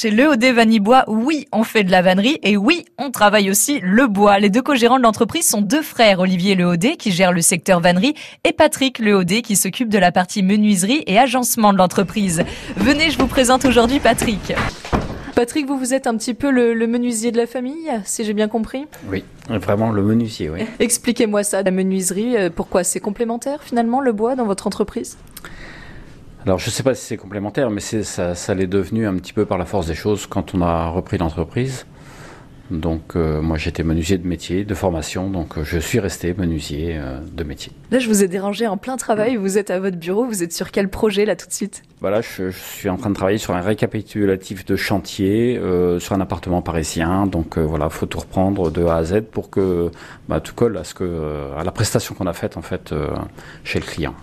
Chez l'EOD Vanibois, oui, on fait de la vannerie et oui, on travaille aussi le bois. Les deux co-gérants de l'entreprise sont deux frères, Olivier Leaudet qui gère le secteur vannerie et Patrick Leaudet qui s'occupe de la partie menuiserie et agencement de l'entreprise. Venez, je vous présente aujourd'hui Patrick. Patrick, vous, vous êtes un petit peu le, menuisier de la famille, si j'ai bien compris? Oui, vraiment le menuisier, oui. Expliquez-moi ça, la menuiserie, euh, pourquoi c'est complémentaire finalement le bois dans votre entreprise? Alors je ne sais pas si c'est complémentaire, mais ça, ça l'est devenu un petit peu par la force des choses quand on a repris l'entreprise. Donc euh, moi j'étais menuisier de métier, de formation, donc euh, je suis resté menuisier euh, de métier. Là je vous ai dérangé en plein travail, vous êtes à votre bureau, vous êtes sur quel projet là tout de suite? Voilà, je, suis en train de travailler sur un récapitulatif de chantier sur un appartement parisien, donc voilà, faut tout reprendre de A à Z pour que bah, tout colle à, ce que, à la prestation qu'on a faite en fait chez le client.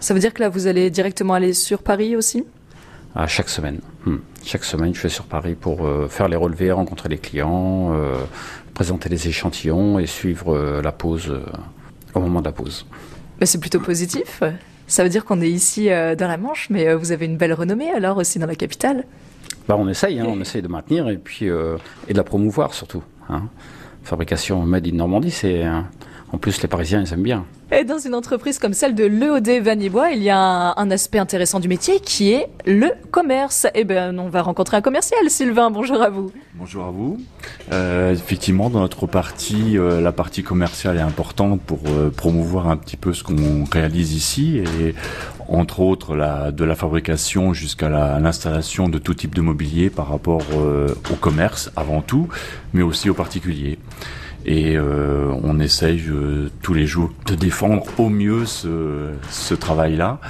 Ça veut dire que là vous allez directement aller sur Paris aussi? À chaque semaine. Hmm. Chaque semaine, je vais sur Paris pour euh, faire les relevés, rencontrer les clients, euh, présenter les échantillons et suivre euh, la pause au moment de la pause. Mais c'est plutôt positif. Ça veut dire qu'on est ici dans la Manche, mais vous avez une belle renommée alors aussi dans la capitale. Bah, on essaye, hein, on essaye de maintenir et puis et de la promouvoir surtout. Hein. Fabrication Made in Normandie, c'est en plus, les Parisiens, ils aiment bien. Et dans une entreprise comme celle de l'EOD Vanibois, il y a un, aspect intéressant du métier qui est le commerce. Eh bien, on va rencontrer un commercial. Sylvain, bonjour à vous. Bonjour à vous. Euh, effectivement, dans notre partie, euh, la partie commerciale est importante pour euh, promouvoir un petit peu ce qu'on réalise ici et entre autres la, de la fabrication jusqu'à l'installation de tout type de mobilier par rapport au commerce avant tout, mais aussi aux particuliers et euh, on essaye euh, tous les jours de défendre au mieux ce, travail-là,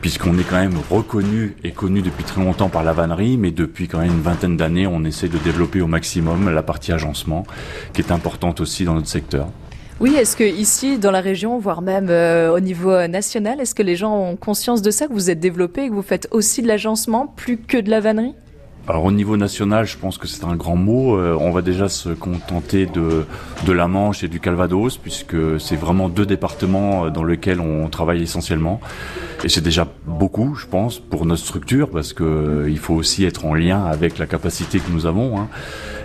puisqu'on est quand même reconnu et connu depuis très longtemps par la vannerie, mais depuis quand même une vingtaine d'années, on essaie de développer au maximum la partie agencement, qui est importante aussi dans notre secteur. Oui, est-ce que ici, dans la région, voire même euh, au niveau national, est-ce que les gens ont conscience de ça, que vous êtes développé et que vous faites aussi de l'agencement plus que de la vannerie? Alors au niveau national, je pense que c'est un grand mot. Euh, on va déjà se contenter de, de la Manche et du Calvados, puisque c'est vraiment deux départements euh, dans lesquels on travaille essentiellement. Et c'est déjà beaucoup, je pense, pour notre structure, parce que euh, il faut aussi être en lien avec la capacité que nous avons. Hein.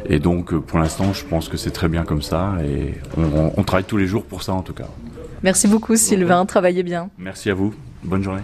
Et donc, pour l'instant, je pense que c'est très bien comme ça, et on, on travaille tous les jours pour ça, en tout cas. Merci beaucoup, Sylvain. Travaillez bien. Merci à vous. Bonne journée.